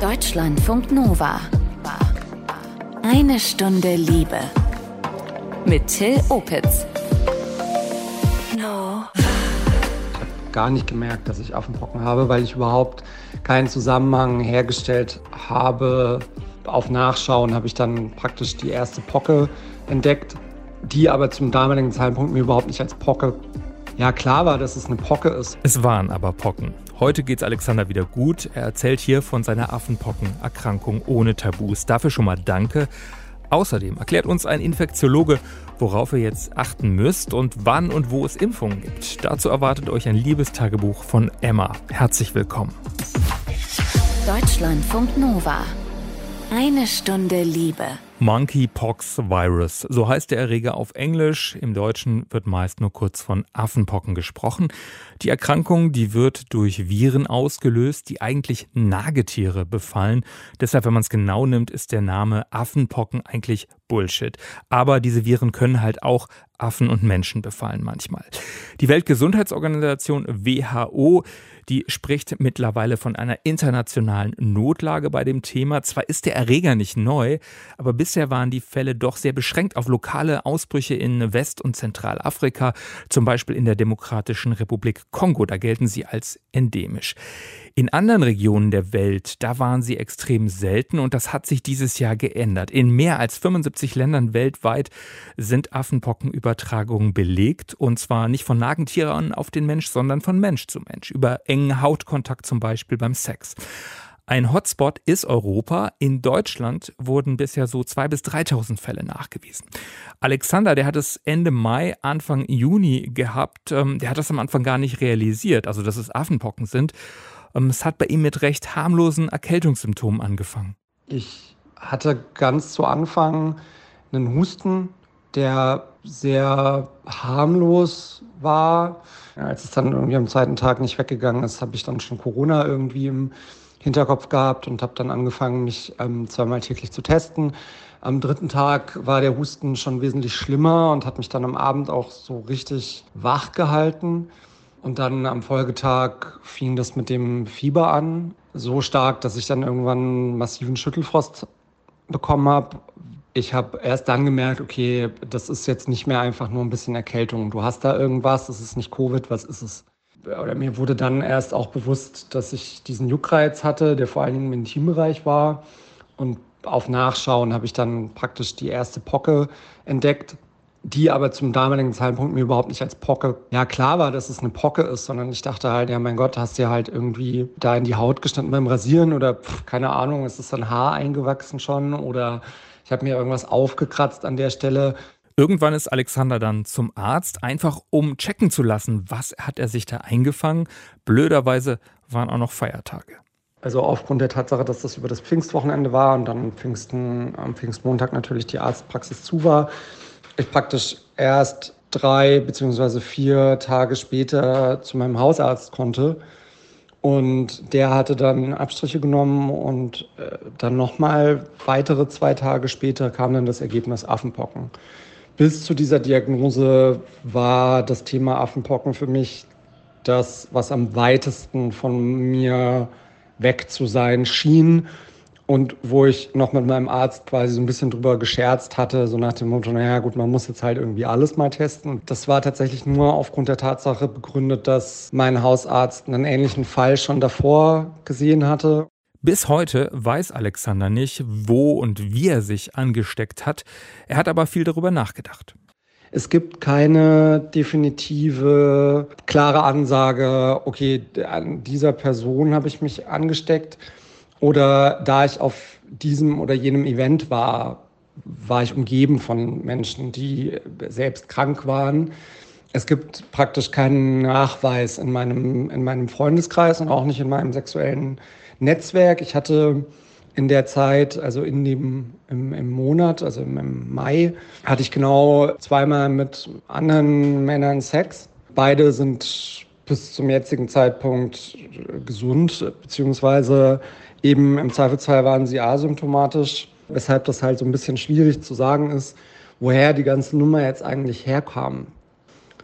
Deutschlandfunk Nova. Eine Stunde Liebe. Mit Till Opitz. No. Ich habe gar nicht gemerkt, dass ich Affenpocken habe, weil ich überhaupt keinen Zusammenhang hergestellt habe. Auf Nachschauen habe ich dann praktisch die erste Pocke entdeckt, die aber zum damaligen Zeitpunkt mir überhaupt nicht als Pocke ja klar war, dass es eine Pocke ist. Es waren aber Pocken. Heute geht's Alexander wieder gut. Er erzählt hier von seiner Affenpockenerkrankung ohne Tabus. Dafür schon mal danke. Außerdem erklärt uns ein Infektiologe, worauf ihr jetzt achten müsst und wann und wo es Impfungen gibt. Dazu erwartet euch ein Liebestagebuch von Emma. Herzlich willkommen. Deutschlandfunk Nova. Eine Stunde Liebe. Monkeypox Virus, so heißt der Erreger auf Englisch. Im Deutschen wird meist nur kurz von Affenpocken gesprochen. Die Erkrankung, die wird durch Viren ausgelöst, die eigentlich Nagetiere befallen. Deshalb, wenn man es genau nimmt, ist der Name Affenpocken eigentlich Bullshit. Aber diese Viren können halt auch Affen und Menschen befallen manchmal. Die Weltgesundheitsorganisation WHO die spricht mittlerweile von einer internationalen Notlage bei dem Thema. Zwar ist der Erreger nicht neu, aber bisher waren die Fälle doch sehr beschränkt auf lokale Ausbrüche in West- und Zentralafrika, zum Beispiel in der Demokratischen Republik Kongo. Da gelten sie als endemisch. In anderen Regionen der Welt, da waren sie extrem selten und das hat sich dieses Jahr geändert. In mehr als 75 Ländern weltweit sind Affenpockenübertragungen belegt und zwar nicht von Nagetieren auf den Mensch, sondern von Mensch zu Mensch, über engen Hautkontakt zum Beispiel beim Sex. Ein Hotspot ist Europa. In Deutschland wurden bisher so 2.000 bis 3.000 Fälle nachgewiesen. Alexander, der hat es Ende Mai, Anfang Juni gehabt. Ähm, der hat das am Anfang gar nicht realisiert, also dass es Affenpocken sind. Ähm, es hat bei ihm mit recht harmlosen Erkältungssymptomen angefangen. Ich hatte ganz zu Anfang einen Husten, der sehr harmlos war. Als es dann irgendwie am zweiten Tag nicht weggegangen ist, habe ich dann schon Corona irgendwie im Hinterkopf gehabt und habe dann angefangen, mich ähm, zweimal täglich zu testen. Am dritten Tag war der Husten schon wesentlich schlimmer und hat mich dann am Abend auch so richtig wach gehalten. Und dann am Folgetag fing das mit dem Fieber an. So stark, dass ich dann irgendwann massiven Schüttelfrost bekommen habe. Ich habe erst dann gemerkt, okay, das ist jetzt nicht mehr einfach nur ein bisschen Erkältung. Du hast da irgendwas, das ist nicht Covid, was ist es? Oder mir wurde dann erst auch bewusst, dass ich diesen Juckreiz hatte, der vor allen Dingen im Intimbereich war. Und auf Nachschauen habe ich dann praktisch die erste Pocke entdeckt die aber zum damaligen Zeitpunkt mir überhaupt nicht als Pocke, ja klar war, dass es eine Pocke ist, sondern ich dachte halt, ja mein Gott, hast dir halt irgendwie da in die Haut gestanden beim Rasieren oder pf, keine Ahnung, ist es ein Haar eingewachsen schon oder ich habe mir irgendwas aufgekratzt an der Stelle. Irgendwann ist Alexander dann zum Arzt, einfach um checken zu lassen, was hat er sich da eingefangen. Blöderweise waren auch noch Feiertage. Also aufgrund der Tatsache, dass das über das Pfingstwochenende war und dann Pfingsten, am Pfingstmontag natürlich die Arztpraxis zu war, ich praktisch erst drei beziehungsweise vier Tage später zu meinem Hausarzt konnte. Und der hatte dann Abstriche genommen und äh, dann nochmal weitere zwei Tage später kam dann das Ergebnis Affenpocken. Bis zu dieser Diagnose war das Thema Affenpocken für mich das, was am weitesten von mir weg zu sein schien und wo ich noch mit meinem Arzt quasi so ein bisschen drüber gescherzt hatte, so nach dem Motto, naja gut, man muss jetzt halt irgendwie alles mal testen. Das war tatsächlich nur aufgrund der Tatsache begründet, dass mein Hausarzt einen ähnlichen Fall schon davor gesehen hatte. Bis heute weiß Alexander nicht, wo und wie er sich angesteckt hat. Er hat aber viel darüber nachgedacht. Es gibt keine definitive, klare Ansage, okay, an dieser Person habe ich mich angesteckt. Oder da ich auf diesem oder jenem Event war, war ich umgeben von Menschen, die selbst krank waren. Es gibt praktisch keinen Nachweis in meinem, in meinem Freundeskreis und auch nicht in meinem sexuellen Netzwerk. Ich hatte in der Zeit, also in dem, im, im Monat, also im Mai, hatte ich genau zweimal mit anderen Männern Sex. Beide sind bis zum jetzigen Zeitpunkt gesund, beziehungsweise Eben im Zweifelsfall waren sie asymptomatisch, weshalb das halt so ein bisschen schwierig zu sagen ist, woher die ganze Nummer jetzt eigentlich herkam.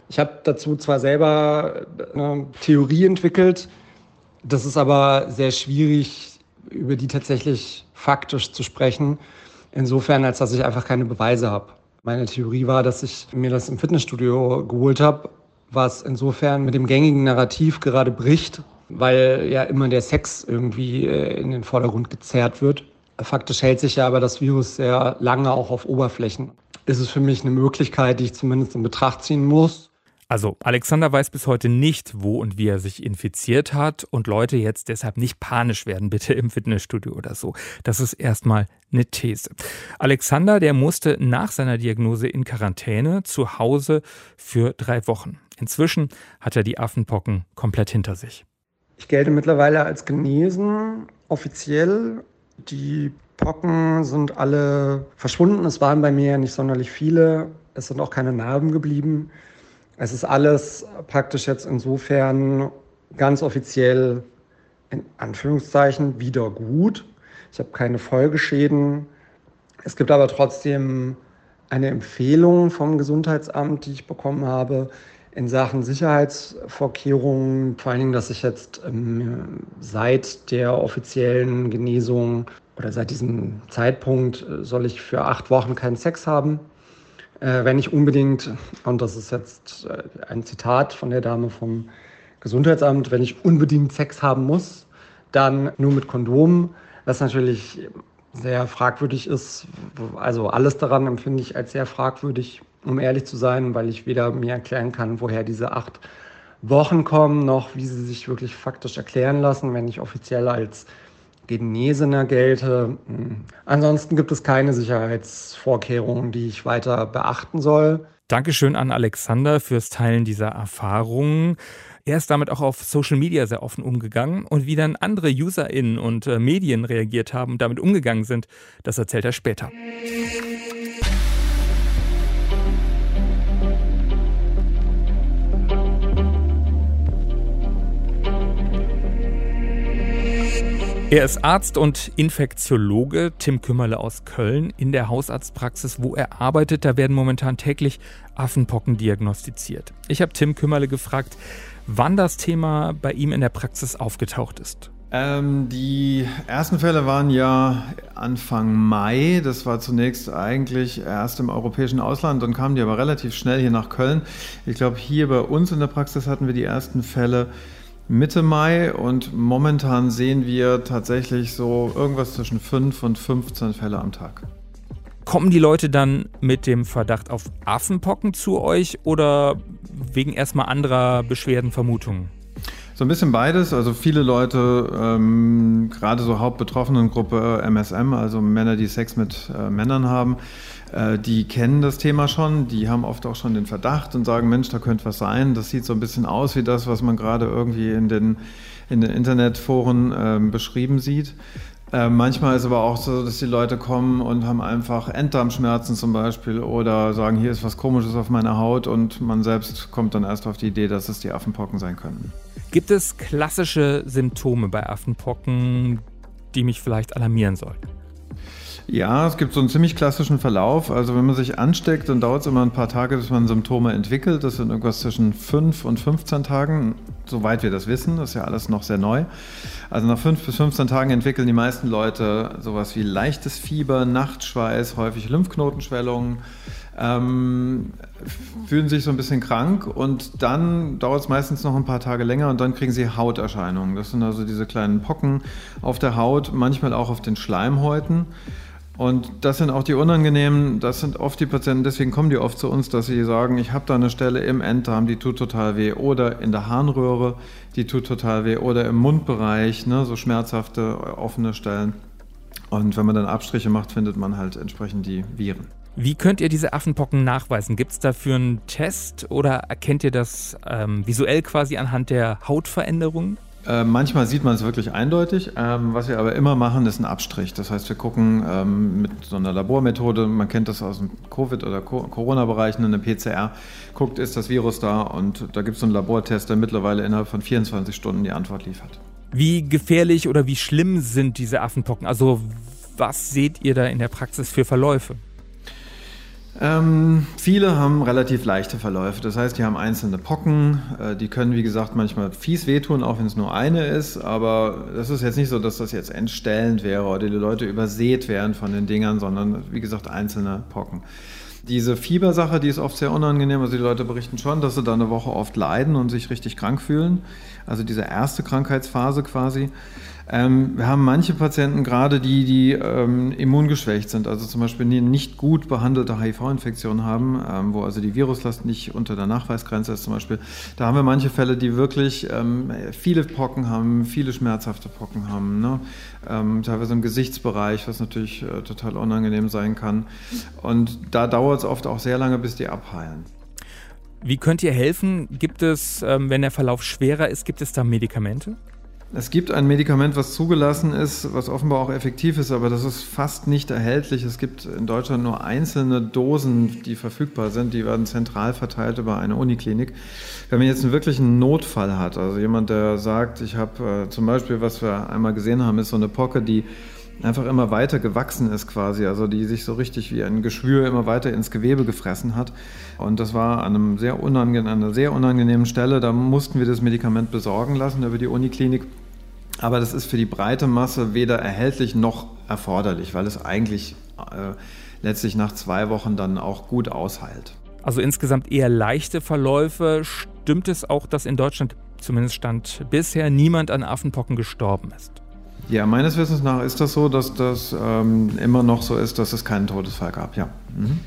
Ich habe dazu zwar selber eine Theorie entwickelt, das ist aber sehr schwierig über die tatsächlich faktisch zu sprechen. Insofern, als dass ich einfach keine Beweise habe. Meine Theorie war, dass ich mir das im Fitnessstudio geholt habe, was insofern mit dem gängigen Narrativ gerade bricht, weil ja immer der Sex irgendwie äh, in den Vordergrund gezerrt wird. Faktisch hält sich ja aber das Virus sehr lange auch auf Oberflächen. Ist es für mich eine Möglichkeit, die ich zumindest in Betracht ziehen muss. Also Alexander weiß bis heute nicht, wo und wie er sich infiziert hat und Leute jetzt deshalb nicht panisch werden, bitte im Fitnessstudio oder so. Das ist erstmal eine These. Alexander, der musste nach seiner Diagnose in Quarantäne zu Hause für drei Wochen. Inzwischen hat er die Affenpocken komplett hinter sich. Ich gelte mittlerweile als genesen, offiziell. Die Pocken sind alle verschwunden. Es waren bei mir ja nicht sonderlich viele. Es sind auch keine Narben geblieben. Es ist alles praktisch jetzt insofern ganz offiziell in Anführungszeichen wieder gut. Ich habe keine Folgeschäden. Es gibt aber trotzdem eine Empfehlung vom Gesundheitsamt, die ich bekommen habe, in Sachen Sicherheitsvorkehrungen, vor allen Dingen, dass ich jetzt ähm, seit der offiziellen Genesung oder seit diesem Zeitpunkt äh, soll ich für acht Wochen keinen Sex haben. Äh, wenn ich unbedingt, und das ist jetzt äh, ein Zitat von der Dame vom Gesundheitsamt, wenn ich unbedingt Sex haben muss, dann nur mit Kondom, was natürlich sehr fragwürdig ist. Also alles daran empfinde ich als sehr fragwürdig um ehrlich zu sein, weil ich weder mir erklären kann, woher diese acht Wochen kommen, noch wie sie sich wirklich faktisch erklären lassen, wenn ich offiziell als Genesener gelte. Hm. Ansonsten gibt es keine Sicherheitsvorkehrungen, die ich weiter beachten soll. Dankeschön an Alexander fürs Teilen dieser Erfahrungen. Er ist damit auch auf Social Media sehr offen umgegangen und wie dann andere UserInnen und äh, Medien reagiert haben und damit umgegangen sind, das erzählt er später. Er ist Arzt und Infektiologe, Tim Kümmerle aus Köln. In der Hausarztpraxis, wo er arbeitet, da werden momentan täglich Affenpocken diagnostiziert. Ich habe Tim Kümmerle gefragt, wann das Thema bei ihm in der Praxis aufgetaucht ist. Ähm, die ersten Fälle waren ja Anfang Mai. Das war zunächst eigentlich erst im europäischen Ausland, dann kamen die aber relativ schnell hier nach Köln. Ich glaube, hier bei uns in der Praxis hatten wir die ersten Fälle Mitte Mai und momentan sehen wir tatsächlich so irgendwas zwischen 5 und 15 Fälle am Tag. Kommen die Leute dann mit dem Verdacht auf Affenpocken zu euch oder wegen erstmal anderer Beschwerden, Vermutungen? So ein bisschen beides. Also viele Leute, ähm, gerade so Hauptbetroffenengruppe MSM, also Männer, die Sex mit äh, Männern haben, die kennen das Thema schon, die haben oft auch schon den Verdacht und sagen, Mensch, da könnte was sein. Das sieht so ein bisschen aus wie das, was man gerade irgendwie in den, in den Internetforen äh, beschrieben sieht. Äh, manchmal ist aber auch so, dass die Leute kommen und haben einfach Enddarmschmerzen zum Beispiel oder sagen, hier ist was Komisches auf meiner Haut und man selbst kommt dann erst auf die Idee, dass es die Affenpocken sein könnten. Gibt es klassische Symptome bei Affenpocken, die mich vielleicht alarmieren sollten? Ja, es gibt so einen ziemlich klassischen Verlauf. Also wenn man sich ansteckt, dann dauert es immer ein paar Tage, bis man Symptome entwickelt. Das sind irgendwas zwischen 5 und 15 Tagen, soweit wir das wissen. Das ist ja alles noch sehr neu. Also nach 5 bis 15 Tagen entwickeln die meisten Leute sowas wie leichtes Fieber, Nachtschweiß, häufig Lymphknotenschwellungen, ähm, fühlen sich so ein bisschen krank und dann dauert es meistens noch ein paar Tage länger und dann kriegen sie Hauterscheinungen. Das sind also diese kleinen Pocken auf der Haut, manchmal auch auf den Schleimhäuten. Und das sind auch die unangenehmen, das sind oft die Patienten, deswegen kommen die oft zu uns, dass sie sagen, ich habe da eine Stelle im Enddarm, die tut total weh oder in der Harnröhre, die tut total weh oder im Mundbereich, ne, so schmerzhafte offene Stellen. Und wenn man dann Abstriche macht, findet man halt entsprechend die Viren. Wie könnt ihr diese Affenpocken nachweisen? Gibt es dafür einen Test oder erkennt ihr das ähm, visuell quasi anhand der Hautveränderungen? Äh, manchmal sieht man es wirklich eindeutig. Ähm, was wir aber immer machen, ist ein Abstrich. Das heißt, wir gucken ähm, mit so einer Labormethode, man kennt das aus dem Covid- oder Corona-Bereich, eine PCR, guckt, ist das Virus da und da gibt es so einen Labortest, der mittlerweile innerhalb von 24 Stunden die Antwort liefert. Wie gefährlich oder wie schlimm sind diese Affenpocken? Also was seht ihr da in der Praxis für Verläufe? Ähm, viele haben relativ leichte Verläufe. Das heißt, die haben einzelne Pocken. Äh, die können, wie gesagt, manchmal fies wehtun, auch wenn es nur eine ist. Aber das ist jetzt nicht so, dass das jetzt entstellend wäre oder die Leute übersät wären von den Dingern, sondern, wie gesagt, einzelne Pocken. Diese Fiebersache, die ist oft sehr unangenehm. Also die Leute berichten schon, dass sie da eine Woche oft leiden und sich richtig krank fühlen. Also diese erste Krankheitsphase quasi. Ähm, wir haben manche Patienten, gerade die, die ähm, immungeschwächt sind, also zum Beispiel nicht gut behandelte HIV-Infektion haben, ähm, wo also die Viruslast nicht unter der Nachweisgrenze ist zum Beispiel. Da haben wir manche Fälle, die wirklich ähm, viele Pocken haben, viele schmerzhafte Pocken haben, ne? Ähm, teilweise im Gesichtsbereich, was natürlich äh, total unangenehm sein kann. Und da dauert es oft auch sehr lange, bis die abheilen. Wie könnt ihr helfen? Gibt es, ähm, wenn der Verlauf schwerer ist, gibt es da Medikamente? Es gibt ein Medikament, was zugelassen ist, was offenbar auch effektiv ist, aber das ist fast nicht erhältlich. Es gibt in Deutschland nur einzelne Dosen, die verfügbar sind. Die werden zentral verteilt über eine Uniklinik. Wenn man jetzt einen wirklichen Notfall hat, also jemand, der sagt, ich habe äh, zum Beispiel, was wir einmal gesehen haben, ist so eine Pocke, die einfach immer weiter gewachsen ist quasi, also die sich so richtig wie ein Geschwür immer weiter ins Gewebe gefressen hat. Und das war an, einem sehr an einer sehr unangenehmen Stelle. Da mussten wir das Medikament besorgen lassen über die Uniklinik. Aber das ist für die breite Masse weder erhältlich noch erforderlich, weil es eigentlich äh, letztlich nach zwei Wochen dann auch gut ausheilt. Also insgesamt eher leichte Verläufe. Stimmt es auch, dass in Deutschland, zumindest stand bisher, niemand an Affenpocken gestorben ist? Ja, meines Wissens nach ist das so, dass das ähm, immer noch so ist, dass es keinen Todesfall gab, ja. Mhm.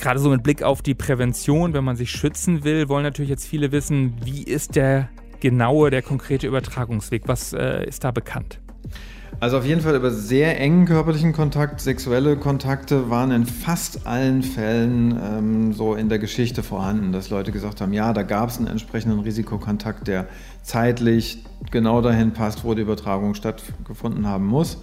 Gerade so mit Blick auf die Prävention, wenn man sich schützen will, wollen natürlich jetzt viele wissen, wie ist der genaue, der konkrete Übertragungsweg? Was äh, ist da bekannt? Also auf jeden Fall über sehr engen körperlichen Kontakt. Sexuelle Kontakte waren in fast allen Fällen ähm, so in der Geschichte vorhanden, dass Leute gesagt haben, ja, da gab es einen entsprechenden Risikokontakt, der zeitlich genau dahin passt, wo die Übertragung stattgefunden haben muss.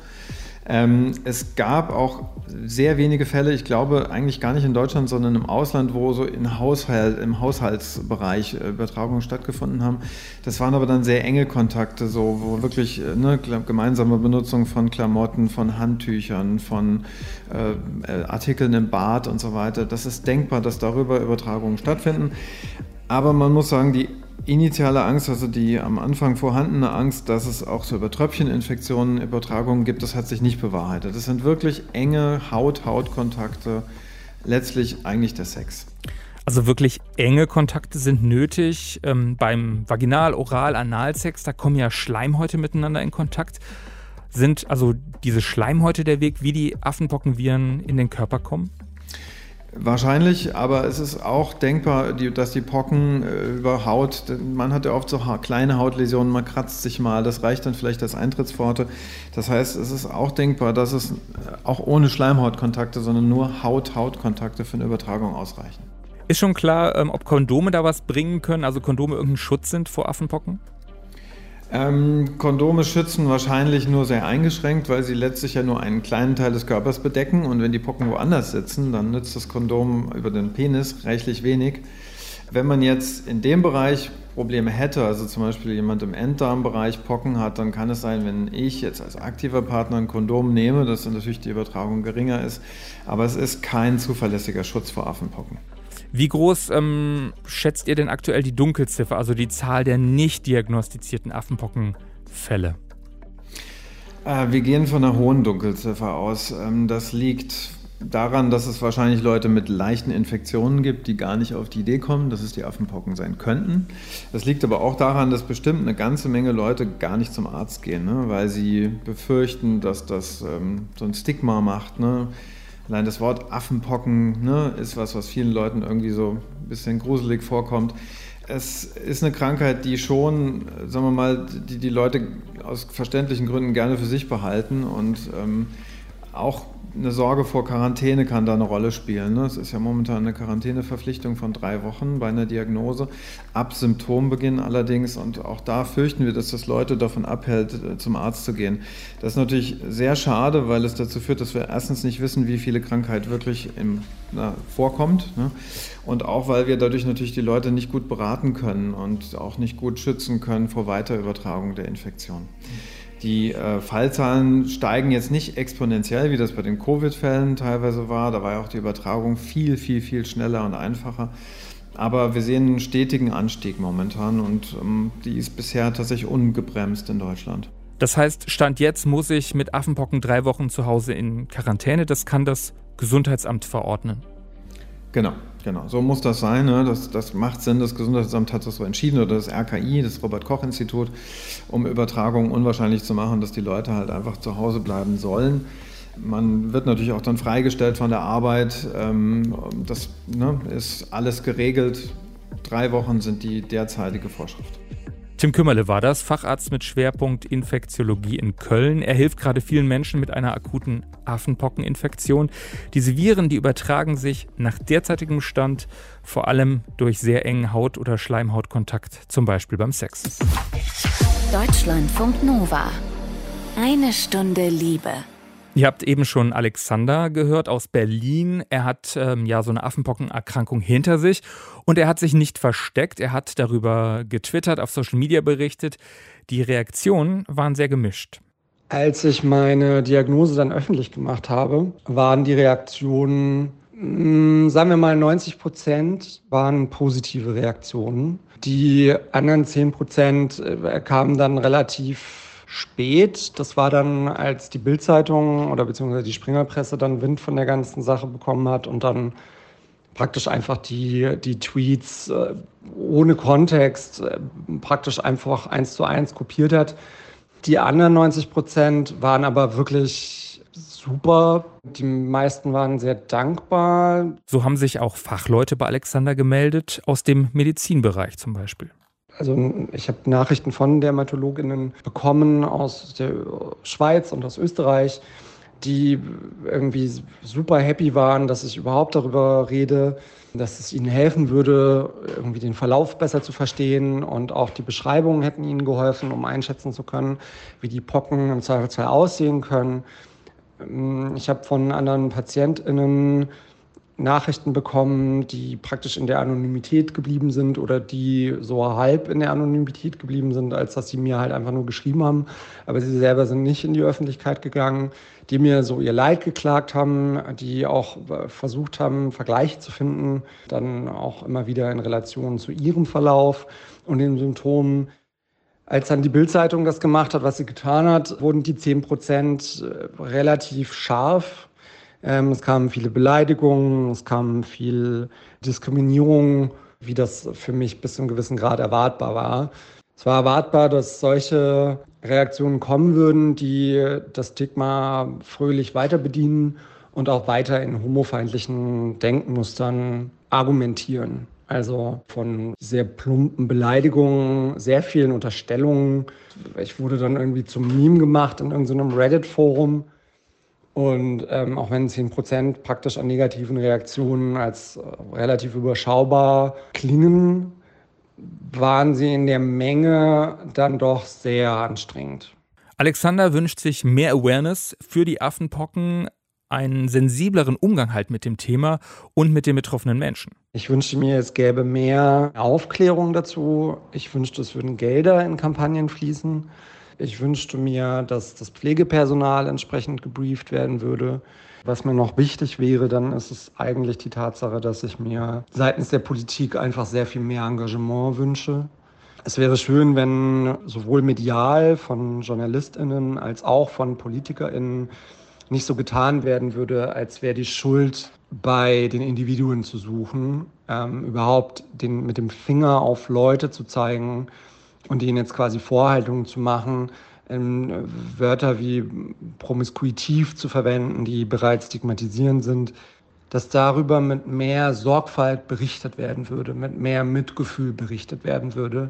Ähm, es gab auch sehr wenige Fälle, ich glaube eigentlich gar nicht in Deutschland, sondern im Ausland, wo so in Haushalt, im Haushaltsbereich äh, Übertragungen stattgefunden haben. Das waren aber dann sehr enge Kontakte, so, wo wirklich äh, ne, gemeinsame Benutzung von Klamotten, von Handtüchern, von äh, äh, Artikeln im Bad und so weiter. Das ist denkbar, dass darüber Übertragungen stattfinden. Aber man muss sagen, die initiale Angst, also die am Anfang vorhandene Angst, dass es auch so über Tröpfcheninfektionen Übertragungen gibt, das hat sich nicht bewahrheitet. Das sind wirklich enge Haut-Haut-Kontakte, letztlich eigentlich der Sex. Also wirklich enge Kontakte sind nötig. Ähm, beim Vaginal-, Oral-, Analsex, da kommen ja Schleimhäute miteinander in Kontakt. Sind also diese Schleimhäute der Weg, wie die Affenpockenviren in den Körper kommen? Wahrscheinlich, aber es ist auch denkbar, dass die Pocken äh, über Haut, man hat ja oft so kleine Hautläsionen, man kratzt sich mal, das reicht dann vielleicht als Eintrittspforte. Das heißt, es ist auch denkbar, dass es äh, auch ohne Schleimhautkontakte, sondern nur Haut-Haut-Kontakte für eine Übertragung ausreichen. Ist schon klar, ähm, ob Kondome da was bringen können, also Kondome irgendein Schutz sind vor Affenpocken? Ähm, Kondome schützen wahrscheinlich nur sehr eingeschränkt, weil sie letztlich ja nur einen kleinen Teil des Körpers bedecken und wenn die Pocken woanders sitzen, dann nützt das Kondom über den Penis reichlich wenig. Wenn man jetzt in dem Bereich Probleme hätte, also zum Beispiel jemand im Enddarmbereich Pocken hat, dann kann es sein, wenn ich jetzt als aktiver Partner ein Kondom nehme, dass dann natürlich die Übertragung geringer ist, aber es ist kein zuverlässiger Schutz vor Affenpocken. Wie groß ähm, schätzt ihr denn aktuell die Dunkelziffer, also die Zahl der nicht diagnostizierten Affenpockenfälle? Äh, wir gehen von einer hohen Dunkelziffer aus. Ähm, das liegt daran, dass es wahrscheinlich Leute mit leichten Infektionen gibt, die gar nicht auf die Idee kommen, dass es die Affenpocken sein könnten. Das liegt aber auch daran, dass bestimmt eine ganze Menge Leute gar nicht zum Arzt gehen, ne? weil sie befürchten, dass das ähm, so ein Stigma macht. Ne? Allein das Wort Affenpocken ne, ist was, was vielen Leuten irgendwie so ein bisschen gruselig vorkommt. Es ist eine Krankheit, die schon, sagen wir mal, die die Leute aus verständlichen Gründen gerne für sich behalten und ähm, auch eine Sorge vor Quarantäne kann da eine Rolle spielen. Ne? Es ist ja momentan eine Quarantäneverpflichtung von drei Wochen bei einer Diagnose, ab Symptombeginn allerdings. Und auch da fürchten wir, dass das Leute davon abhält, äh, zum Arzt zu gehen. Das ist natürlich sehr schade, weil es dazu führt, dass wir erstens nicht wissen, wie viele Krankheit wirklich im, na, vorkommt. Ne? Und auch, weil wir dadurch natürlich die Leute nicht gut beraten können und auch nicht gut schützen können vor Weiterübertragung der Infektion. Die äh, Fallzahlen steigen jetzt nicht exponentiell, wie das bei den Covid-Fällen teilweise war. Da war ja auch die Übertragung viel, viel, viel schneller und einfacher. Aber wir sehen einen stetigen Anstieg momentan und ähm, die ist bisher tatsächlich ungebremst in Deutschland. Das heißt, Stand jetzt muss ich mit Affenpocken drei Wochen zu Hause in Quarantäne. Das kann das Gesundheitsamt verordnen. Genau, genau. So muss das sein. Ne? Das, das macht Sinn. Das Gesundheitsamt hat das so entschieden oder das RKI, das Robert-Koch-Institut, um Übertragungen unwahrscheinlich zu machen, dass die Leute halt einfach zu Hause bleiben sollen. Man wird natürlich auch dann freigestellt von der Arbeit. Ähm, das ne, ist alles geregelt. Drei Wochen sind die derzeitige Vorschrift. Tim Kümmerle war das, Facharzt mit Schwerpunkt Infektiologie in Köln. Er hilft gerade vielen Menschen mit einer akuten Affenpockeninfektion. Diese Viren, die übertragen sich nach derzeitigem Stand vor allem durch sehr engen Haut- oder Schleimhautkontakt, zum Beispiel beim Sex. Deutschlandfunk Nova. Eine Stunde Liebe. Ihr habt eben schon Alexander gehört aus Berlin. Er hat ähm, ja so eine Affenpockenerkrankung hinter sich und er hat sich nicht versteckt. Er hat darüber getwittert, auf Social Media berichtet. Die Reaktionen waren sehr gemischt. Als ich meine Diagnose dann öffentlich gemacht habe, waren die Reaktionen, hm, sagen wir mal 90 Prozent, waren positive Reaktionen. Die anderen 10 Prozent äh, kamen dann relativ spät. Das war dann, als die Bildzeitung oder beziehungsweise die Springerpresse dann Wind von der ganzen Sache bekommen hat und dann praktisch einfach die, die Tweets äh, ohne Kontext äh, praktisch einfach eins zu eins kopiert hat. Die anderen 90 Prozent waren aber wirklich super. Die meisten waren sehr dankbar. So haben sich auch Fachleute bei Alexander gemeldet, aus dem Medizinbereich zum Beispiel. Also ich habe Nachrichten von Dermatologinnen bekommen aus der Schweiz und aus Österreich, die irgendwie super happy waren, dass ich überhaupt darüber rede, dass es ihnen helfen würde, irgendwie den Verlauf besser zu verstehen und auch die Beschreibungen hätten ihnen geholfen, um einschätzen zu können, wie die Pocken im Zweifelsfall aussehen können. Ich habe von anderen PatientInnen Nachrichten bekommen, die praktisch in der Anonymität geblieben sind oder die so halb in der Anonymität geblieben sind, als dass sie mir halt einfach nur geschrieben haben. Aber sie selber sind nicht in die Öffentlichkeit gegangen, die mir so ihr Leid geklagt haben, die auch versucht haben, Vergleiche zu finden, dann auch immer wieder in Relation zu ihrem Verlauf und den Symptomen. Als dann die Bildzeitung das gemacht hat, was sie getan hat, wurden die 10 Prozent äh, relativ scharf es kamen viele Beleidigungen, es kam viel Diskriminierung, wie das für mich bis zu einem gewissen Grad erwartbar war. Es war erwartbar, dass solche Reaktionen kommen würden, die das Stigma fröhlich weiter bedienen und auch weiter in homofeindlichen Denkmustern argumentieren. Also von sehr plumpen Beleidigungen, sehr vielen Unterstellungen. Ich wurde dann irgendwie zum Meme gemacht in irgendeinem Reddit-Forum. Und ähm, auch wenn 10 Prozent praktisch an negativen Reaktionen als äh, relativ überschaubar klingen, waren sie in der Menge dann doch sehr anstrengend. Alexander wünscht sich mehr Awareness für die Affenpocken, einen sensibleren Umgang halt mit dem Thema und mit den betroffenen Menschen. Ich wünschte mir, es gäbe mehr Aufklärung dazu. Ich wünschte, es würden Gelder in Kampagnen fließen. Ich wünschte mir, dass das Pflegepersonal entsprechend gebrieft werden würde. Was mir noch wichtig wäre, dann ist es eigentlich die Tatsache, dass ich mir seitens der Politik einfach sehr viel mehr Engagement wünsche. Es wäre schön, wenn sowohl medial von JournalistInnen als auch von PolitikerInnen nicht so getan werden würde, als wäre die Schuld bei den Individuen zu suchen, ähm, überhaupt den, mit dem Finger auf Leute zu zeigen, und ihnen jetzt quasi Vorhaltungen zu machen, ähm, Wörter wie promiskuitiv zu verwenden, die bereits stigmatisierend sind, dass darüber mit mehr Sorgfalt berichtet werden würde, mit mehr Mitgefühl berichtet werden würde.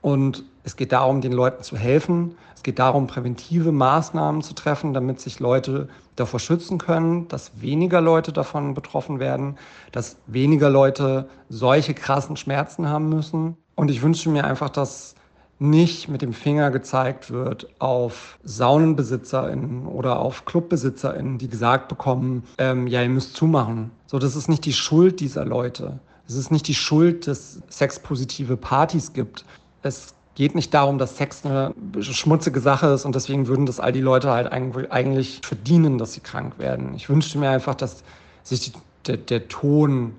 Und es geht darum, den Leuten zu helfen. Es geht darum, präventive Maßnahmen zu treffen, damit sich Leute davor schützen können, dass weniger Leute davon betroffen werden, dass weniger Leute solche krassen Schmerzen haben müssen. Und ich wünsche mir einfach, dass nicht mit dem Finger gezeigt wird auf SaunenbesitzerInnen oder auf ClubbesitzerInnen, die gesagt bekommen, ähm, ja, ihr müsst zumachen. So, das ist nicht die Schuld dieser Leute. Es ist nicht die Schuld, dass sexpositive Partys gibt. Es geht nicht darum, dass Sex eine schmutzige Sache ist und deswegen würden das all die Leute halt eigentlich verdienen, dass sie krank werden. Ich wünschte mir einfach, dass sich der, der Ton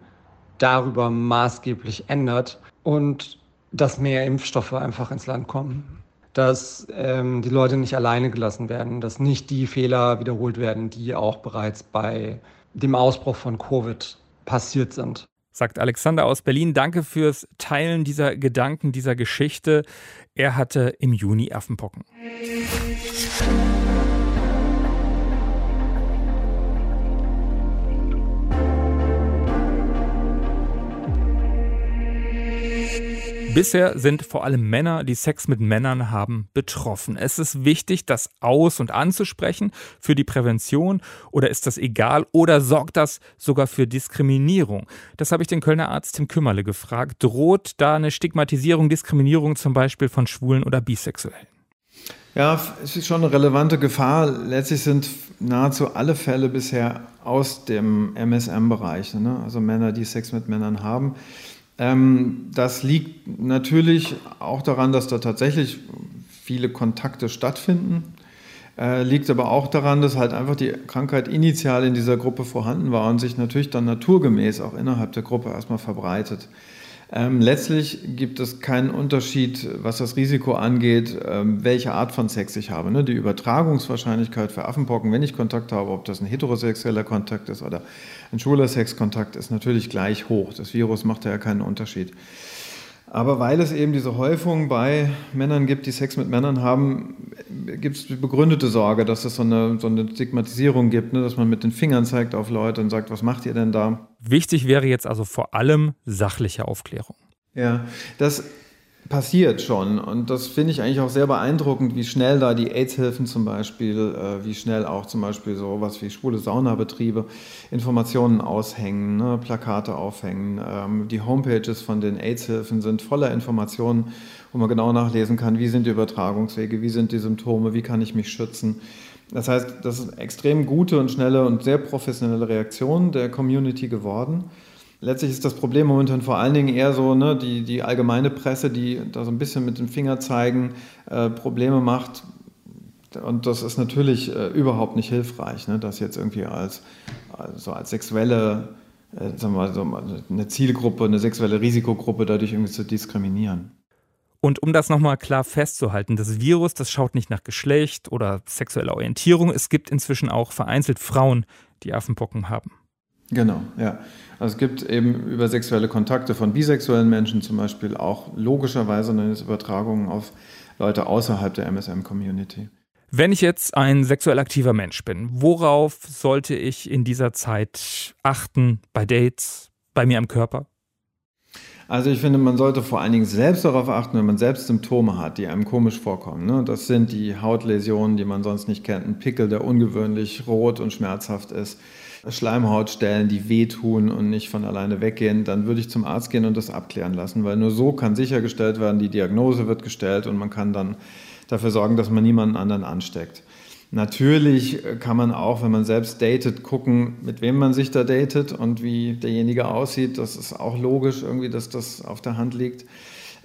darüber maßgeblich ändert und dass mehr Impfstoffe einfach ins Land kommen. Dass ähm, die Leute nicht alleine gelassen werden, dass nicht die Fehler wiederholt werden, die auch bereits bei dem Ausbruch von Covid passiert sind. Sagt Alexander aus Berlin. Danke fürs Teilen dieser Gedanken, dieser Geschichte. Er hatte im Juni Affenpocken. Bisher sind vor allem Männer, die Sex mit Männern haben, betroffen. Es ist wichtig, das aus- und anzusprechen für die Prävention oder ist das egal oder sorgt das sogar für Diskriminierung? Das habe ich den Kölner Arzt Tim Kümmerle gefragt. Droht da eine Stigmatisierung, Diskriminierung zum Beispiel von Schwulen oder Bisexuellen? Ja, es ist schon eine relevante Gefahr. Letztlich sind nahezu alle Fälle bisher aus dem MSM-Bereich, ne? also Männer, die Sex mit Männern haben. Ähm, das liegt natürlich auch daran, dass da tatsächlich viele Kontakte stattfinden. Äh, liegt aber auch daran, dass halt einfach die Krankheit initial in dieser Gruppe vorhanden war und sich natürlich dann naturgemäß auch innerhalb der Gruppe erstmal verbreitet. Ähm, letztlich gibt es keinen Unterschied, was das Risiko angeht, ähm, welche Art von Sex ich habe. Ne? Die Übertragungswahrscheinlichkeit für Affenpocken, wenn ich Kontakt habe, ob das ein heterosexueller Kontakt ist oder ein schwuler Sexkontakt, ist natürlich gleich hoch. Das Virus macht ja keinen Unterschied. Aber weil es eben diese Häufung bei Männern gibt, die Sex mit Männern haben, gibt es begründete Sorge, dass es so eine, so eine Stigmatisierung gibt, ne? dass man mit den Fingern zeigt auf Leute und sagt, was macht ihr denn da? Wichtig wäre jetzt also vor allem sachliche Aufklärung. Ja, das passiert schon. Und das finde ich eigentlich auch sehr beeindruckend, wie schnell da die AIDS-Hilfen zum Beispiel, äh, wie schnell auch zum Beispiel sowas wie schwule Saunabetriebe Informationen aushängen, ne, Plakate aufhängen. Ähm, die Homepages von den AIDS-Hilfen sind voller Informationen, wo man genau nachlesen kann, wie sind die Übertragungswege, wie sind die Symptome, wie kann ich mich schützen. Das heißt, das ist eine extrem gute und schnelle und sehr professionelle Reaktion der Community geworden letztlich ist das Problem momentan vor allen Dingen eher so, ne, die, die allgemeine Presse, die da so ein bisschen mit dem Finger zeigen, äh, Probleme macht. Und das ist natürlich äh, überhaupt nicht hilfreich, ne, das jetzt irgendwie als, also als sexuelle, äh, sagen wir mal, so eine Zielgruppe, eine sexuelle Risikogruppe dadurch irgendwie zu diskriminieren. Und um das nochmal klar festzuhalten, das Virus, das schaut nicht nach Geschlecht oder sexueller Orientierung. Es gibt inzwischen auch vereinzelt Frauen, die Affenpocken haben. Genau, ja. Also es gibt eben über sexuelle Kontakte von bisexuellen Menschen zum Beispiel auch logischerweise eine Übertragung auf Leute außerhalb der MSM-Community. Wenn ich jetzt ein sexuell aktiver Mensch bin, worauf sollte ich in dieser Zeit achten bei Dates, bei mir am Körper? Also ich finde, man sollte vor allen Dingen selbst darauf achten, wenn man selbst Symptome hat, die einem komisch vorkommen. Ne? Das sind die Hautläsionen, die man sonst nicht kennt, ein Pickel, der ungewöhnlich rot und schmerzhaft ist Schleimhautstellen, die wehtun und nicht von alleine weggehen, dann würde ich zum Arzt gehen und das abklären lassen, weil nur so kann sichergestellt werden, die Diagnose wird gestellt und man kann dann dafür sorgen, dass man niemanden anderen ansteckt. Natürlich kann man auch, wenn man selbst datet, gucken, mit wem man sich da datet und wie derjenige aussieht. Das ist auch logisch irgendwie, dass das auf der Hand liegt.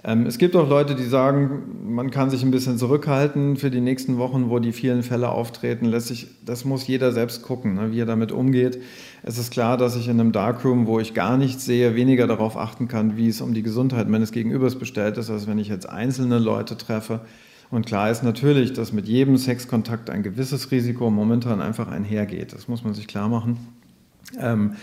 Ähm, es gibt auch Leute, die sagen, man kann sich ein bisschen zurückhalten für die nächsten Wochen, wo die vielen Fälle auftreten. Letztlich, das muss jeder selbst gucken, ne, wie er damit umgeht. Es ist klar, dass ich in einem Darkroom, wo ich gar nichts sehe, weniger darauf achten kann, wie es um die Gesundheit meines Gegenübers bestellt ist, als wenn ich jetzt einzelne Leute treffe. Und klar ist natürlich, dass mit jedem Sexkontakt ein gewisses Risiko momentan einfach einhergeht. Das muss man sich klar machen. Ähm,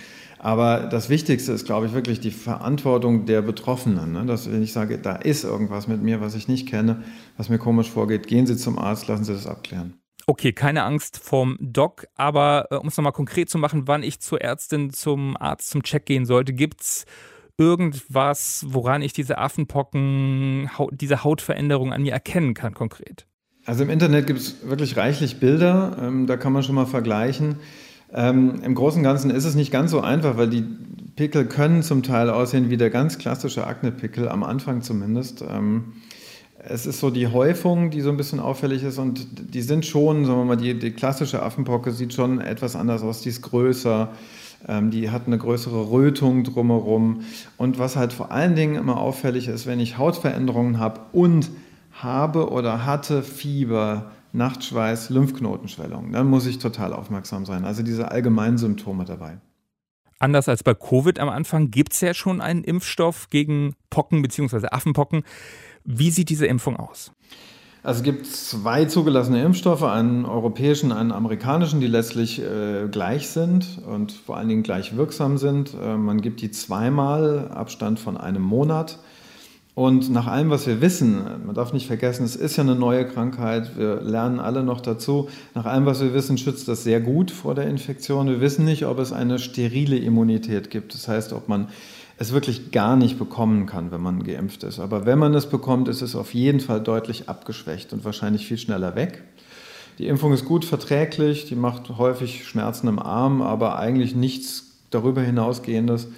aber das Wichtigste ist, glaube ich, wirklich die Verantwortung der Betroffenen. Ne? Dass, wenn ich sage, da ist irgendwas mit mir, was ich nicht kenne, was mir komisch vorgeht, gehen Sie zum Arzt, lassen Sie das abklären. Okay, keine Angst vom Doc, aber äh, um es nochmal konkret zu machen, wann ich zur Ärztin, zum Arzt, zum Check gehen sollte, gibt es irgendwas, woran ich diese Affenpocken, diese Hautveränderung an mir erkennen kann konkret? Also im Internet gibt es wirklich reichlich Bilder, ähm, da kann man schon mal vergleichen. Ähm, Im Großen und Ganzen ist es nicht ganz so einfach, weil die Pickel können zum Teil aussehen wie der ganz klassische Akne-Pickel, am Anfang zumindest. Ähm, es ist so die Häufung, die so ein bisschen auffällig ist und die sind schon, sagen wir mal, die, die klassische Affenpocke sieht schon etwas anders aus, die ist größer, ähm, die hat eine größere Rötung drumherum und was halt vor allen Dingen immer auffällig ist, wenn ich Hautveränderungen habe und habe oder hatte Fieber, Nachtschweiß, Lymphknotenschwellung, dann muss ich total aufmerksam sein. Also diese allgemeinen Symptome dabei. Anders als bei Covid am Anfang gibt es ja schon einen Impfstoff gegen Pocken bzw. Affenpocken. Wie sieht diese Impfung aus? Also es gibt zwei zugelassene Impfstoffe, einen europäischen, einen amerikanischen, die letztlich äh, gleich sind und vor allen Dingen gleich wirksam sind. Äh, man gibt die zweimal, Abstand von einem Monat. Und nach allem, was wir wissen, man darf nicht vergessen, es ist ja eine neue Krankheit, wir lernen alle noch dazu, nach allem, was wir wissen, schützt das sehr gut vor der Infektion. Wir wissen nicht, ob es eine sterile Immunität gibt. Das heißt, ob man es wirklich gar nicht bekommen kann, wenn man geimpft ist. Aber wenn man es bekommt, ist es auf jeden Fall deutlich abgeschwächt und wahrscheinlich viel schneller weg. Die Impfung ist gut verträglich, die macht häufig Schmerzen im Arm, aber eigentlich nichts darüber hinausgehendes.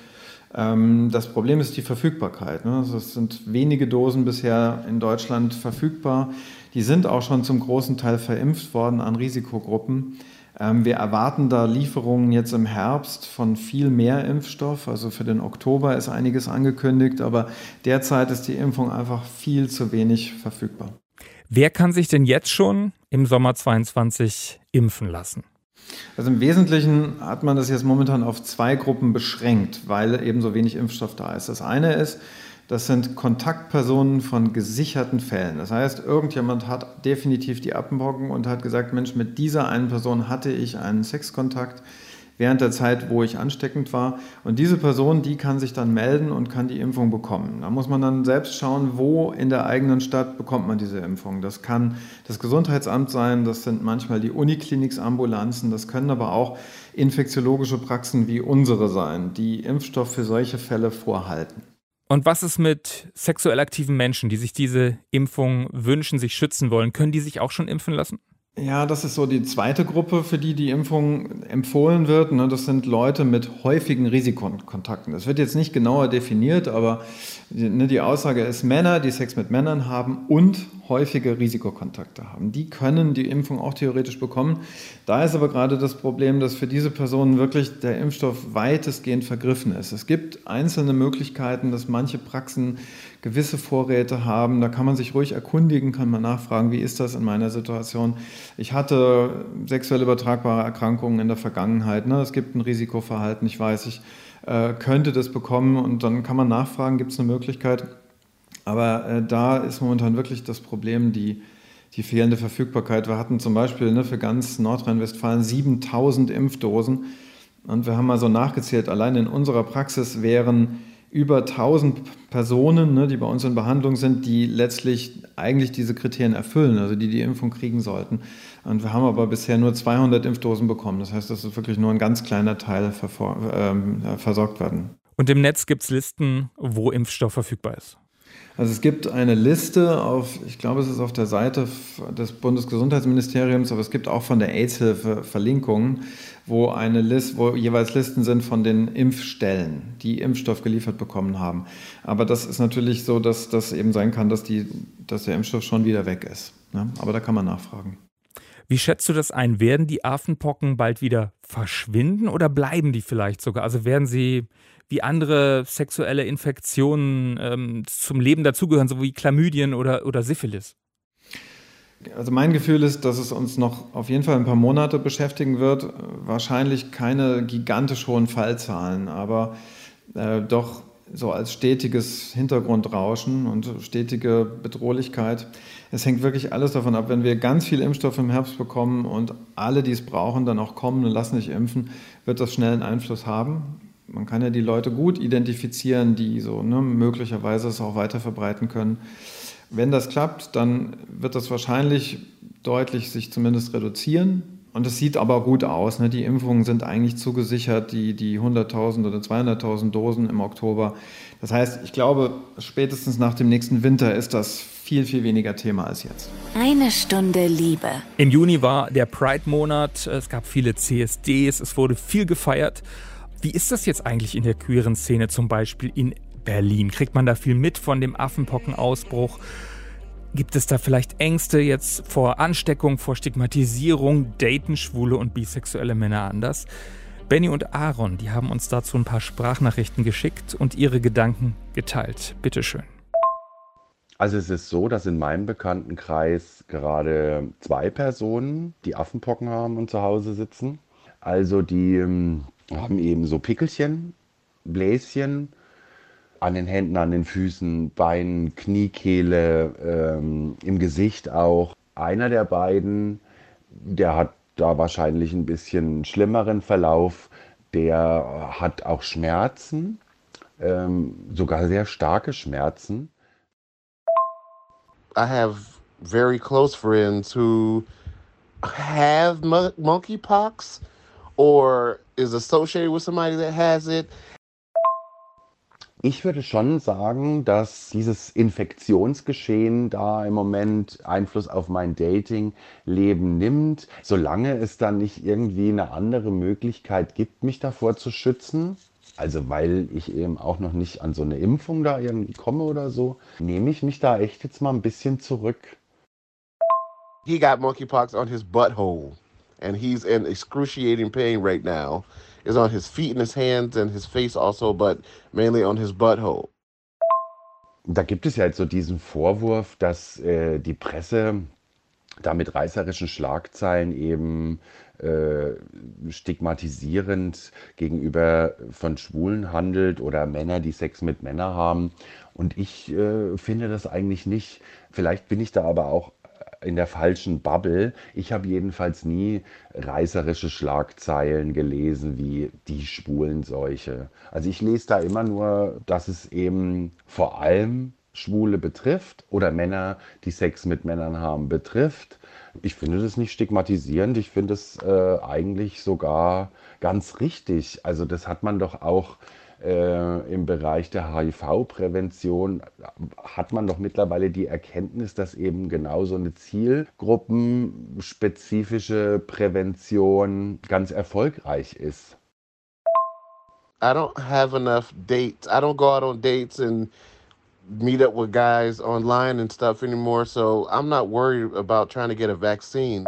Ähm, das Problem ist die Verfügbarkeit. Ne? Also es sind wenige Dosen bisher in Deutschland verfügbar. Die sind auch schon zum großen Teil verimpft worden an Risikogruppen. Ähm, wir erwarten da Lieferungen jetzt im Herbst von viel mehr Impfstoff. Also für den Oktober ist einiges angekündigt, aber derzeit ist die Impfung einfach viel zu wenig verfügbar. Wer kann sich denn jetzt schon im Sommer 22 impfen lassen? Also im Wesentlichen hat man das jetzt momentan auf zwei Gruppen beschränkt, weil eben so wenig Impfstoff da ist. Das eine ist, das sind Kontaktpersonen von gesicherten Fällen. Das heißt, irgendjemand hat definitiv die Appenpocken und hat gesagt, Mensch, mit dieser einen Person hatte ich einen Sexkontakt während der Zeit, wo ich ansteckend war. Und diese Person, die kann sich dann melden und kann die Impfung bekommen. Da muss man dann selbst schauen, wo in der eigenen Stadt bekommt man diese Impfung. Das kann das Gesundheitsamt sein, das sind manchmal die Unikliniksambulanzen, das können aber auch infektiologische Praxen wie unsere sein, die Impfstoff für solche Fälle vorhalten. Und was ist mit sexuell aktiven Menschen, die sich diese Impfung wünschen, sich schützen wollen? Können die sich auch schon impfen lassen? Ja, das ist so die zweite Gruppe, für die die Impfung empfohlen wird. Ne? Das sind Leute mit häufigen Risikokontakten. Das wird jetzt nicht genauer definiert, aber ne, die Aussage ist, Männer, die Sex mit Männern haben und häufige Risikokontakte haben. Die können die Impfung auch theoretisch bekommen. Da ist aber gerade das Problem, dass für diese Personen wirklich der Impfstoff weitestgehend vergriffen ist. Es gibt einzelne Möglichkeiten, dass manche Praxen gewisse Vorräte haben. Da kann man sich ruhig erkundigen, kann man nachfragen, wie ist das in meiner Situation. Ich hatte sexuell übertragbare Erkrankungen in der Vergangenheit. Ne? Es gibt ein Risikoverhalten, ich weiß, ich äh, könnte das bekommen und dann kann man nachfragen, gibt es eine Möglichkeit. Aber äh, da ist momentan wirklich das Problem, die, die fehlende Verfügbarkeit. Wir hatten zum Beispiel ne, für ganz Nordrhein-Westfalen 7000 Impfdosen. Und wir haben mal so nachgezählt, allein in unserer Praxis wären über 1000 Personen, ne, die bei uns in Behandlung sind, die letztlich eigentlich diese Kriterien erfüllen, also die die Impfung kriegen sollten. Und wir haben aber bisher nur 200 Impfdosen bekommen. Das heißt, das ist wirklich nur ein ganz kleiner Teil ähm, versorgt werden. Und im Netz gibt es Listen, wo Impfstoff verfügbar ist. Also es gibt eine Liste auf, ich glaube, es ist auf der Seite des Bundesgesundheitsministeriums, aber es gibt auch von der AIDS-Hilfe Verlinkungen, wo eine Liste, wo jeweils Listen sind von den Impfstellen, die Impfstoff geliefert bekommen haben. Aber das ist natürlich so, dass das eben sein kann, dass, die, dass der Impfstoff schon wieder weg ist. Ne? Aber da kann man nachfragen. Wie schätzt du das ein? Werden die Affenpocken bald wieder verschwinden oder bleiben die vielleicht sogar? Also werden sie wie andere sexuelle Infektionen ähm, zum Leben dazugehören, so wie Chlamydien oder, oder Syphilis? Also mein Gefühl ist, dass es uns noch auf jeden Fall ein paar Monate beschäftigen wird. Wahrscheinlich keine gigantisch hohen Fallzahlen, aber äh, doch so als stetiges Hintergrundrauschen und stetige Bedrohlichkeit. Es hängt wirklich alles davon ab, wenn wir ganz viel Impfstoff im Herbst bekommen und alle, die es brauchen, dann auch kommen und lassen sich impfen, wird das schnell einen Einfluss haben man kann ja die Leute gut identifizieren, die so ne, möglicherweise es auch weiter verbreiten können. Wenn das klappt, dann wird das wahrscheinlich deutlich sich zumindest reduzieren. Und es sieht aber gut aus. Ne? Die Impfungen sind eigentlich zugesichert, die, die 100.000 oder 200.000 Dosen im Oktober. Das heißt, ich glaube, spätestens nach dem nächsten Winter ist das viel, viel weniger Thema als jetzt. Eine Stunde Liebe. Im Juni war der Pride-Monat. Es gab viele CSDs. Es wurde viel gefeiert. Wie ist das jetzt eigentlich in der queeren Szene, zum Beispiel in Berlin? Kriegt man da viel mit von dem Affenpockenausbruch? Gibt es da vielleicht Ängste jetzt vor Ansteckung, vor Stigmatisierung? Daten schwule und bisexuelle Männer anders? Benny und Aaron, die haben uns dazu ein paar Sprachnachrichten geschickt und ihre Gedanken geteilt. Bitteschön. Also es ist so, dass in meinem Bekanntenkreis gerade zwei Personen, die Affenpocken haben und zu Hause sitzen. Also die ähm, haben eben so Pickelchen, Bläschen an den Händen, an den Füßen, Beinen, Kniekehle, ähm, im Gesicht auch. Einer der beiden, der hat da wahrscheinlich ein bisschen schlimmeren Verlauf. Der hat auch Schmerzen, ähm, sogar sehr starke Schmerzen. I have very close friends who have monkeypox or is associated with somebody that has it. Ich würde schon sagen, dass dieses Infektionsgeschehen da im Moment Einfluss auf mein Dating-Leben nimmt, solange es dann nicht irgendwie eine andere Möglichkeit gibt, mich davor zu schützen. Also weil ich eben auch noch nicht an so eine Impfung da irgendwie komme oder so, nehme ich mich da echt jetzt mal ein bisschen zurück. He got monkeypox on his butthole and he's in excruciating pain right now is on his feet and his hands and his face also, but mainly on his butthole. Da gibt es ja jetzt so diesen Vorwurf, dass äh, die Presse da mit reißerischen Schlagzeilen eben äh, stigmatisierend gegenüber von Schwulen handelt oder Männer, die Sex mit Männern haben. Und ich äh, finde das eigentlich nicht. Vielleicht bin ich da aber auch in der falschen Bubble. Ich habe jedenfalls nie reißerische Schlagzeilen gelesen wie die Schwulenseuche. Also ich lese da immer nur, dass es eben vor allem Schwule betrifft oder Männer, die Sex mit Männern haben, betrifft. Ich finde das nicht stigmatisierend. Ich finde es äh, eigentlich sogar ganz richtig. Also das hat man doch auch äh, im Bereich der HIV-Prävention hat man doch mittlerweile die Erkenntnis, dass eben genau so eine zielgruppenspezifische Prävention ganz erfolgreich ist. I don't have enough dates. I don't go out on dates and meet up with guys online and stuff anymore, so I'm not worried about trying to get a vaccine.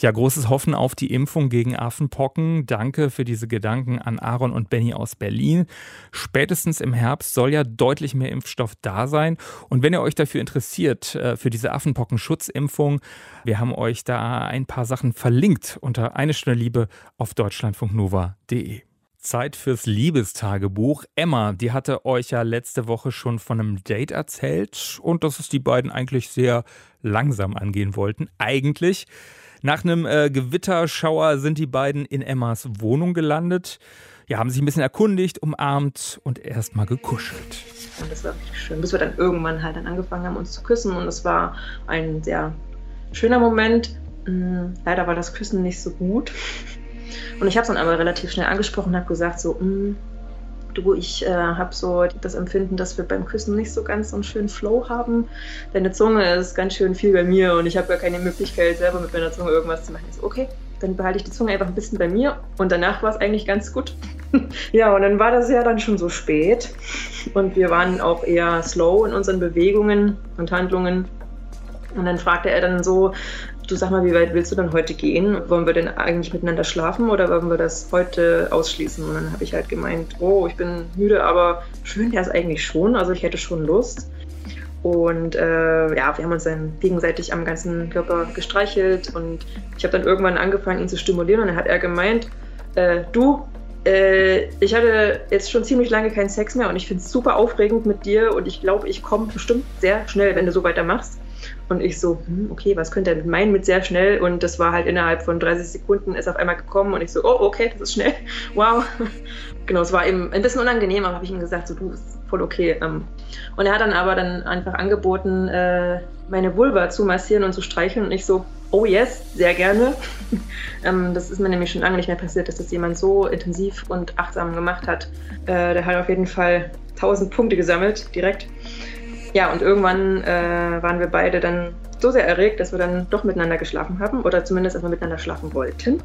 Ja, großes Hoffen auf die Impfung gegen Affenpocken. Danke für diese Gedanken an Aaron und Benny aus Berlin. Spätestens im Herbst soll ja deutlich mehr Impfstoff da sein. Und wenn ihr euch dafür interessiert, äh, für diese Affenpocken-Schutzimpfung, wir haben euch da ein paar Sachen verlinkt unter eine Stunde Liebe auf deutschlandfunknova.de. Zeit fürs Liebestagebuch. Emma, die hatte euch ja letzte Woche schon von einem Date erzählt und dass es die beiden eigentlich sehr langsam angehen wollten. Eigentlich. Nach einem äh, Gewitterschauer sind die beiden in Emmas Wohnung gelandet. Ja, haben sich ein bisschen erkundigt, umarmt und erstmal gekuschelt. Das war richtig schön, bis wir dann irgendwann halt dann angefangen haben, uns zu küssen. Und es war ein sehr schöner Moment. Hm, leider war das Küssen nicht so gut. Und ich habe es dann aber relativ schnell angesprochen und habe gesagt, so, hm, du, ich äh, habe so das Empfinden, dass wir beim Küssen nicht so ganz so einen schönen Flow haben. Deine Zunge ist ganz schön viel bei mir und ich habe gar keine Möglichkeit, selber mit meiner Zunge irgendwas zu machen. Ich so, okay, dann behalte ich die Zunge einfach ein bisschen bei mir und danach war es eigentlich ganz gut. ja, und dann war das ja dann schon so spät und wir waren auch eher slow in unseren Bewegungen und Handlungen. Und dann fragte er dann so, du sag mal, wie weit willst du denn heute gehen? Wollen wir denn eigentlich miteinander schlafen oder wollen wir das heute ausschließen? Und dann habe ich halt gemeint, oh, ich bin müde, aber schön wäre es eigentlich schon. Also ich hätte schon Lust. Und äh, ja, wir haben uns dann gegenseitig am ganzen Körper gestreichelt und ich habe dann irgendwann angefangen, ihn zu stimulieren und dann hat er gemeint, äh, du, äh, ich hatte jetzt schon ziemlich lange keinen Sex mehr und ich finde es super aufregend mit dir und ich glaube, ich komme bestimmt sehr schnell, wenn du so weitermachst. Und ich so, hm, okay, was könnte er meinen mit sehr schnell? Und das war halt innerhalb von 30 Sekunden ist auf einmal gekommen und ich so, oh, okay, das ist schnell. Wow. Genau, es war eben ein bisschen unangenehm, aber habe ich ihm gesagt, so, du, ist voll okay. Ähm. Und er hat dann aber dann einfach angeboten, äh, meine Vulva zu massieren und zu streicheln. Und ich so, oh yes, sehr gerne. Ähm, das ist mir nämlich schon lange nicht mehr passiert, dass das jemand so intensiv und achtsam gemacht hat. Äh, der hat auf jeden Fall 1000 Punkte gesammelt, direkt. Ja, und irgendwann äh, waren wir beide dann so sehr erregt, dass wir dann doch miteinander geschlafen haben oder zumindest erstmal miteinander schlafen wollten.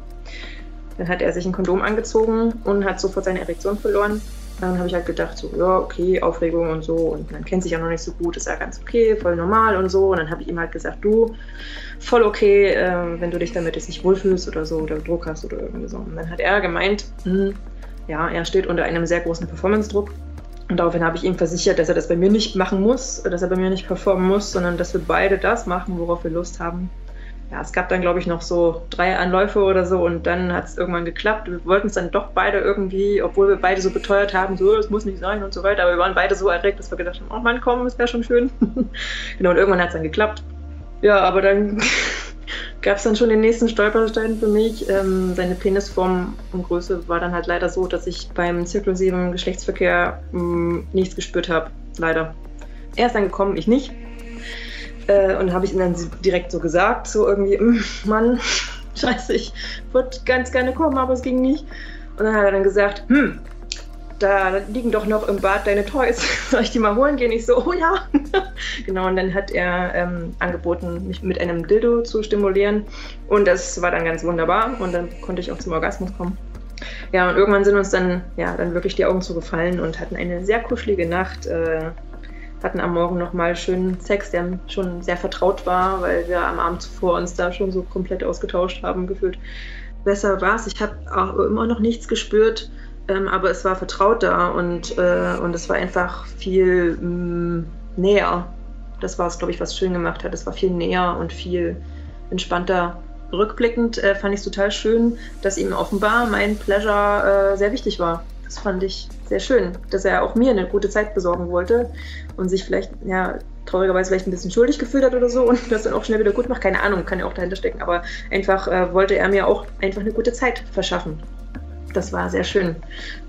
Dann hat er sich ein Kondom angezogen und hat sofort seine Erektion verloren. Dann habe ich halt gedacht, so, ja, okay, Aufregung und so. Und man kennt sich ja noch nicht so gut, ist ja ganz okay, voll normal und so. Und dann habe ich ihm halt gesagt, du, voll okay, äh, wenn du dich damit jetzt nicht wohlfühlst oder so oder Druck hast oder irgendwie so. Und dann hat er gemeint, hm, ja, er steht unter einem sehr großen Performance-Druck Und daraufhin habe ich ihm versichert, dass er das bei mir nicht machen muss, dass er bei mir nicht performen muss, sondern dass wir beide das machen, worauf wir Lust haben. Ja, es gab dann, glaube ich, noch so drei Anläufe oder so und dann hat es irgendwann geklappt. Wir wollten es dann doch beide irgendwie, obwohl wir beide so beteuert haben, so, es muss nicht sein und so weiter, aber wir waren beide so erregt, dass wir gedacht haben, oh Mann, komm, es wäre schon schön. genau, und irgendwann hat es dann geklappt. Ja, aber dann gab es dann schon den nächsten Stolperstein für mich. Ähm, seine Penisform und Größe war dann halt leider so, dass ich beim zirklusiven Geschlechtsverkehr mh, mm, nichts gespürt habe. Leider. Er ist dann gekommen, ich nicht. Äh, und habe ich ihm dann direkt so gesagt, so irgendwie, mm, Mann, scheiße, ich würde ganz gerne kommen, aber es ging nicht. Und dann hat er dann gesagt, hm, da liegen doch noch im Bad deine Toys. Soll ich die mal holen gehen? Ich so, oh ja. genau, und dann hat er ähm, angeboten, mich mit einem Dildo zu stimulieren. Und das war dann ganz wunderbar. Und dann konnte ich auch zum Orgasmus kommen. Ja, und irgendwann sind uns dann, ja, dann wirklich die Augen zugefallen und hatten eine sehr kuschelige Nacht. Äh, hatten am Morgen nochmal schönen Sex, der schon sehr vertraut war, weil wir am Abend zuvor uns da schon so komplett ausgetauscht haben, gefühlt. Besser war es. Ich habe auch immer noch nichts gespürt ähm, aber es war vertraut da und, äh, und es war einfach viel mh, mm, näher. Das war es, glaube ich, was schön gemacht hat. Es war viel näher und viel entspannter. Rückblickend äh, fand ich es total schön, dass ihm offenbar mein Pleasure äh, sehr wichtig war. Das fand ich sehr schön, dass er auch mir eine gute Zeit besorgen wollte und sich vielleicht, ja, traurigerweise vielleicht ein bisschen schuldig gefühlt hat oder so und das dann auch schnell wieder gut macht. Keine Ahnung, kann ja auch dahinter stecken, aber einfach äh, wollte er mir auch einfach eine gute Zeit verschaffen das war sehr schön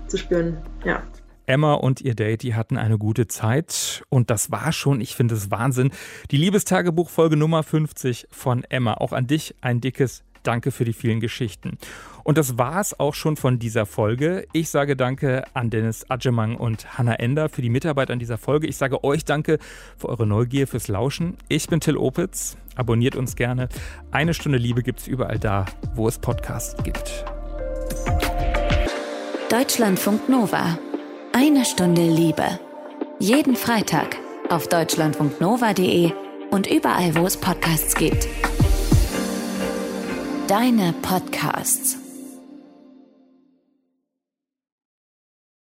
zu spüren, ja. Emma und ihr Date, die hatten eine gute Zeit und das war schon, ich finde es Wahnsinn, die Liebestagebuch-Folge Nummer 50 von Emma. Auch an dich ein dickes Danke für die vielen Geschichten. Und das war es auch schon von dieser Folge. Ich sage Danke an Dennis Adjemang und Hannah Ender für die Mitarbeit an dieser Folge. Ich sage euch Danke für eure Neugier, fürs Lauschen. Ich bin Till Opitz. Abonniert uns gerne. Eine Stunde Liebe gibt es überall da, wo es Podcasts gibt. Deutschlandfunk Nova. Eine Stunde Liebe. Jeden Freitag auf deutschlandfunknova.de und überall, wo es Podcasts gibt. Deine Podcasts.